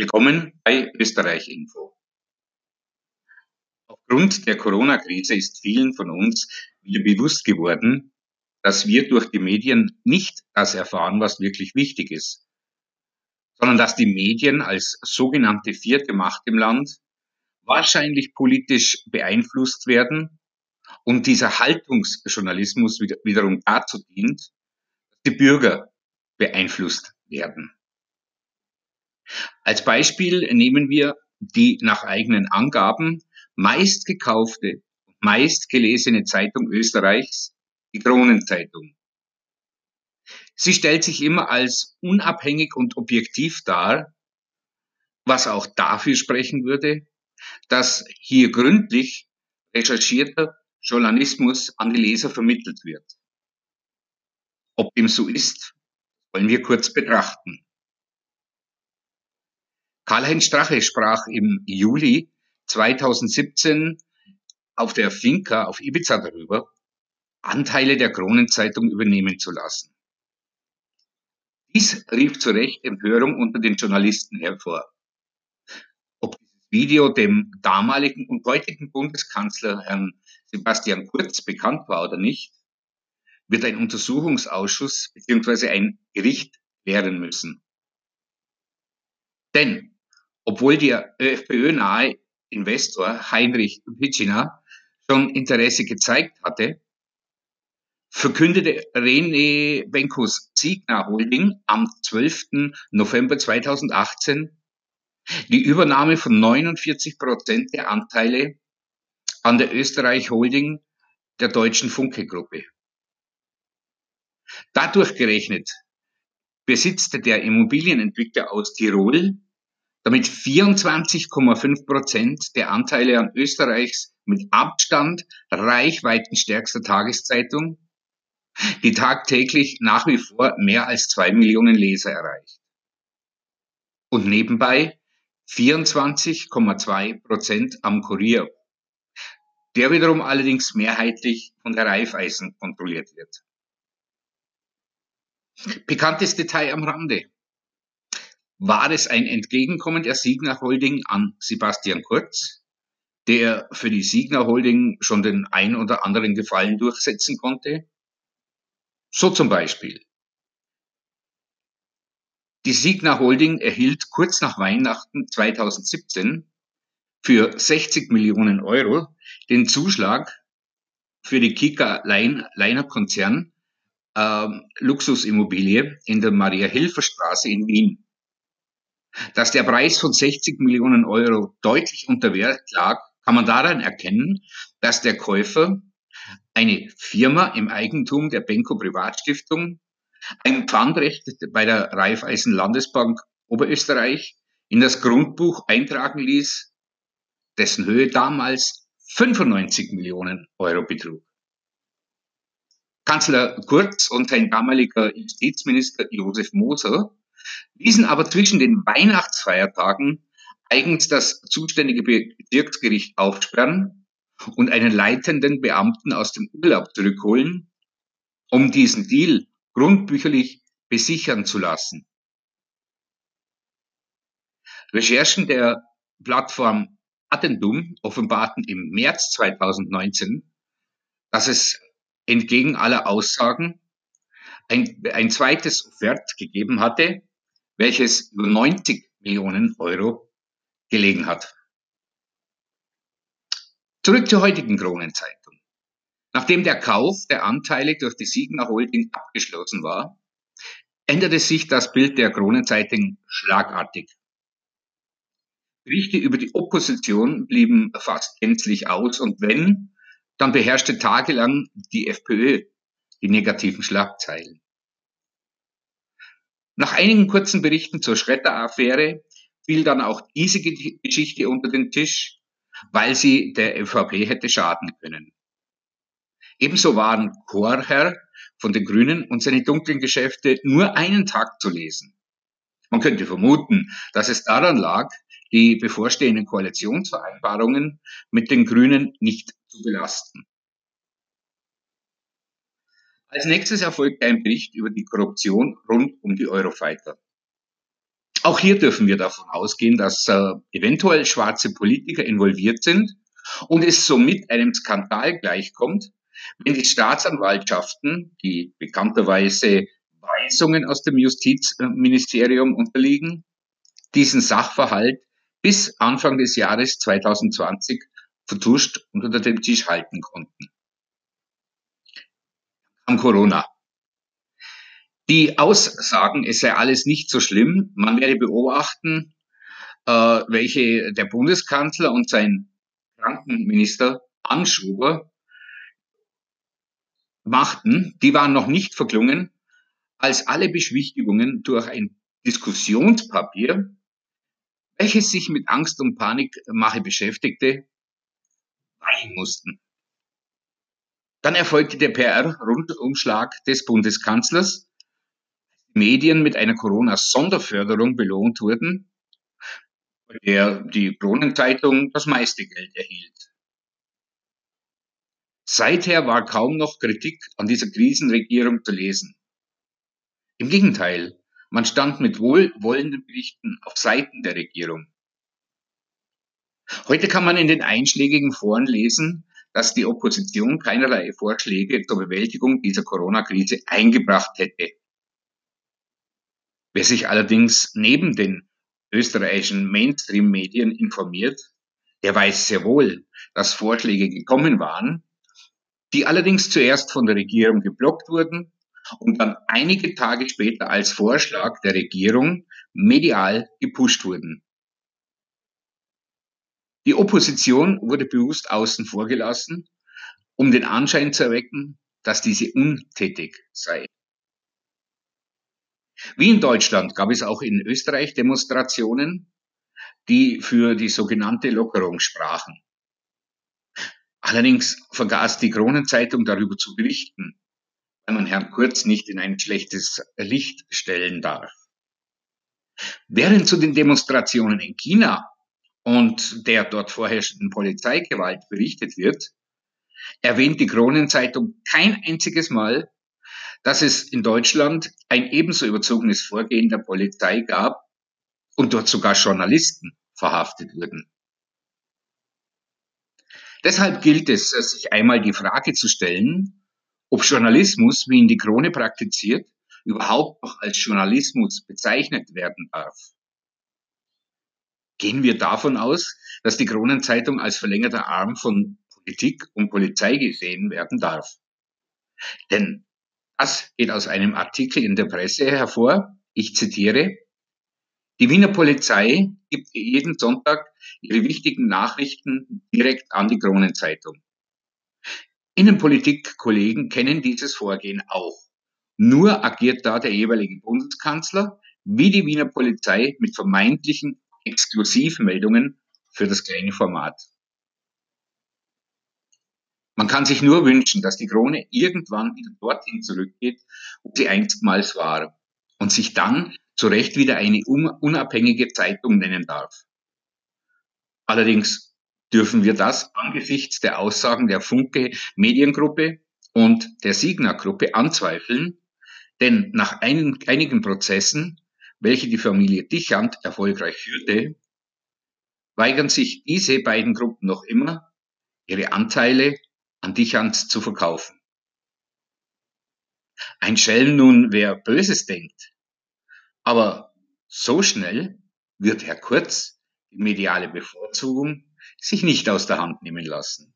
Willkommen bei Österreich Info. Aufgrund der Corona-Krise ist vielen von uns wieder bewusst geworden, dass wir durch die Medien nicht das erfahren, was wirklich wichtig ist, sondern dass die Medien als sogenannte vierte Macht im Land wahrscheinlich politisch beeinflusst werden und dieser Haltungsjournalismus wiederum dazu dient, dass die Bürger beeinflusst werden. Als Beispiel nehmen wir die nach eigenen Angaben meistgekaufte meistgelesene Zeitung Österreichs, die Kronenzeitung. Sie stellt sich immer als unabhängig und objektiv dar, was auch dafür sprechen würde, dass hier gründlich recherchierter Journalismus an die Leser vermittelt wird. Ob dem so ist, wollen wir kurz betrachten. Karl-Heinz Strache sprach im Juli 2017 auf der Finca auf Ibiza darüber, Anteile der Kronenzeitung übernehmen zu lassen. Dies rief zu Recht Empörung unter den Journalisten hervor. Ob dieses Video dem damaligen und heutigen Bundeskanzler Herrn Sebastian Kurz bekannt war oder nicht, wird ein Untersuchungsausschuss bzw. ein Gericht klären müssen. Denn obwohl der FPÖ-nahe Investor Heinrich Pitschina schon Interesse gezeigt hatte, verkündete René Benkos Ziegner Holding am 12. November 2018 die Übernahme von 49 Prozent der Anteile an der Österreich Holding der deutschen Funke-Gruppe. Dadurch gerechnet besitzte der Immobilienentwickler aus Tirol damit 24,5 Prozent der Anteile an Österreichs mit Abstand reichweitenstärkster Tageszeitung, die tagtäglich nach wie vor mehr als zwei Millionen Leser erreicht. Und nebenbei 24,2 Prozent am Kurier, der wiederum allerdings mehrheitlich von der Raiffeisen kontrolliert wird. Pikantes Detail am Rande. War es ein Entgegenkommen der Signa Holding an Sebastian Kurz, der für die Signa Holding schon den ein oder anderen Gefallen durchsetzen konnte? So zum Beispiel. Die Signa Holding erhielt kurz nach Weihnachten 2017 für 60 Millionen Euro den Zuschlag für die Kika Leiner Konzern äh, Luxusimmobilie in der Maria-Hilfer-Straße in Wien. Dass der Preis von 60 Millionen Euro deutlich unter Wert lag, kann man daran erkennen, dass der Käufer eine Firma im Eigentum der Benko Privatstiftung ein Pfandrecht bei der Raiffeisen Landesbank Oberösterreich in das Grundbuch eintragen ließ, dessen Höhe damals 95 Millionen Euro betrug. Kanzler Kurz und sein damaliger Justizminister Josef Moser ließen aber zwischen den Weihnachtsfeiertagen eigens das zuständige Bezirksgericht aufsperren und einen leitenden Beamten aus dem Urlaub zurückholen, um diesen Deal grundbücherlich besichern zu lassen. Recherchen der Plattform Addendum offenbarten im März 2019, dass es entgegen aller Aussagen ein, ein zweites Offert gegeben hatte, welches über 90 Millionen Euro gelegen hat. Zurück zur heutigen Kronenzeitung. Nachdem der Kauf der Anteile durch die Siegner Holding abgeschlossen war, änderte sich das Bild der Kronenzeitung schlagartig. Berichte über die Opposition blieben fast gänzlich aus und wenn, dann beherrschte tagelang die FPÖ die negativen Schlagzeilen. Nach einigen kurzen Berichten zur Schredder-Affäre fiel dann auch diese Geschichte unter den Tisch, weil sie der ÖVP hätte schaden können. Ebenso waren Chorherr von den Grünen und seine dunklen Geschäfte nur einen Tag zu lesen. Man könnte vermuten, dass es daran lag, die bevorstehenden Koalitionsvereinbarungen mit den Grünen nicht zu belasten. Als nächstes erfolgt ein Bericht über die Korruption rund um die Eurofighter. Auch hier dürfen wir davon ausgehen, dass äh, eventuell schwarze Politiker involviert sind und es somit einem Skandal gleichkommt, wenn die Staatsanwaltschaften, die bekannterweise Weisungen aus dem Justizministerium unterliegen, diesen Sachverhalt bis Anfang des Jahres 2020 vertuscht und unter dem Tisch halten konnten. Corona. Die Aussagen, es sei alles nicht so schlimm, man werde beobachten, äh, welche der Bundeskanzler und sein Krankenminister Anschuber machten, die waren noch nicht verklungen, als alle Beschwichtigungen durch ein Diskussionspapier, welches sich mit Angst und Panikmache beschäftigte, weichen mussten. Dann erfolgte der PR-Rundumschlag des Bundeskanzlers, Medien mit einer Corona-Sonderförderung belohnt wurden, bei der die Kronenzeitung das meiste Geld erhielt. Seither war kaum noch Kritik an dieser Krisenregierung zu lesen. Im Gegenteil, man stand mit wohlwollenden Berichten auf Seiten der Regierung. Heute kann man in den einschlägigen Foren lesen, dass die Opposition keinerlei Vorschläge zur Bewältigung dieser Corona-Krise eingebracht hätte. Wer sich allerdings neben den österreichischen Mainstream-Medien informiert, der weiß sehr wohl, dass Vorschläge gekommen waren, die allerdings zuerst von der Regierung geblockt wurden und dann einige Tage später als Vorschlag der Regierung medial gepusht wurden. Die Opposition wurde bewusst außen vor gelassen, um den Anschein zu erwecken, dass diese untätig sei. Wie in Deutschland gab es auch in Österreich Demonstrationen, die für die sogenannte Lockerung sprachen. Allerdings vergaß die Kronenzeitung darüber zu berichten, weil man Herrn Kurz nicht in ein schlechtes Licht stellen darf. Während zu den Demonstrationen in China und der dort vorherrschenden Polizeigewalt berichtet wird, erwähnt die Kronenzeitung kein einziges Mal, dass es in Deutschland ein ebenso überzogenes Vorgehen der Polizei gab und dort sogar Journalisten verhaftet wurden. Deshalb gilt es, sich einmal die Frage zu stellen, ob Journalismus, wie ihn die Krone praktiziert, überhaupt noch als Journalismus bezeichnet werden darf. Gehen wir davon aus, dass die Kronenzeitung als verlängerter Arm von Politik und Polizei gesehen werden darf. Denn das geht aus einem Artikel in der Presse hervor. Ich zitiere. Die Wiener Polizei gibt jeden Sonntag ihre wichtigen Nachrichten direkt an die Kronenzeitung. Innenpolitik-Kollegen kennen dieses Vorgehen auch. Nur agiert da der jeweilige Bundeskanzler wie die Wiener Polizei mit vermeintlichen Exklusivmeldungen für das kleine Format. Man kann sich nur wünschen, dass die Krone irgendwann wieder dorthin zurückgeht, wo sie einstmals war und sich dann zu Recht wieder eine unabhängige Zeitung nennen darf. Allerdings dürfen wir das angesichts der Aussagen der Funke Mediengruppe und der Signa Gruppe anzweifeln, denn nach ein, einigen Prozessen, welche die Familie Dichand erfolgreich führte, weigern sich diese beiden Gruppen noch immer, ihre Anteile an Dichand zu verkaufen. Ein Schelm nun, wer Böses denkt. Aber so schnell wird Herr Kurz die mediale Bevorzugung sich nicht aus der Hand nehmen lassen.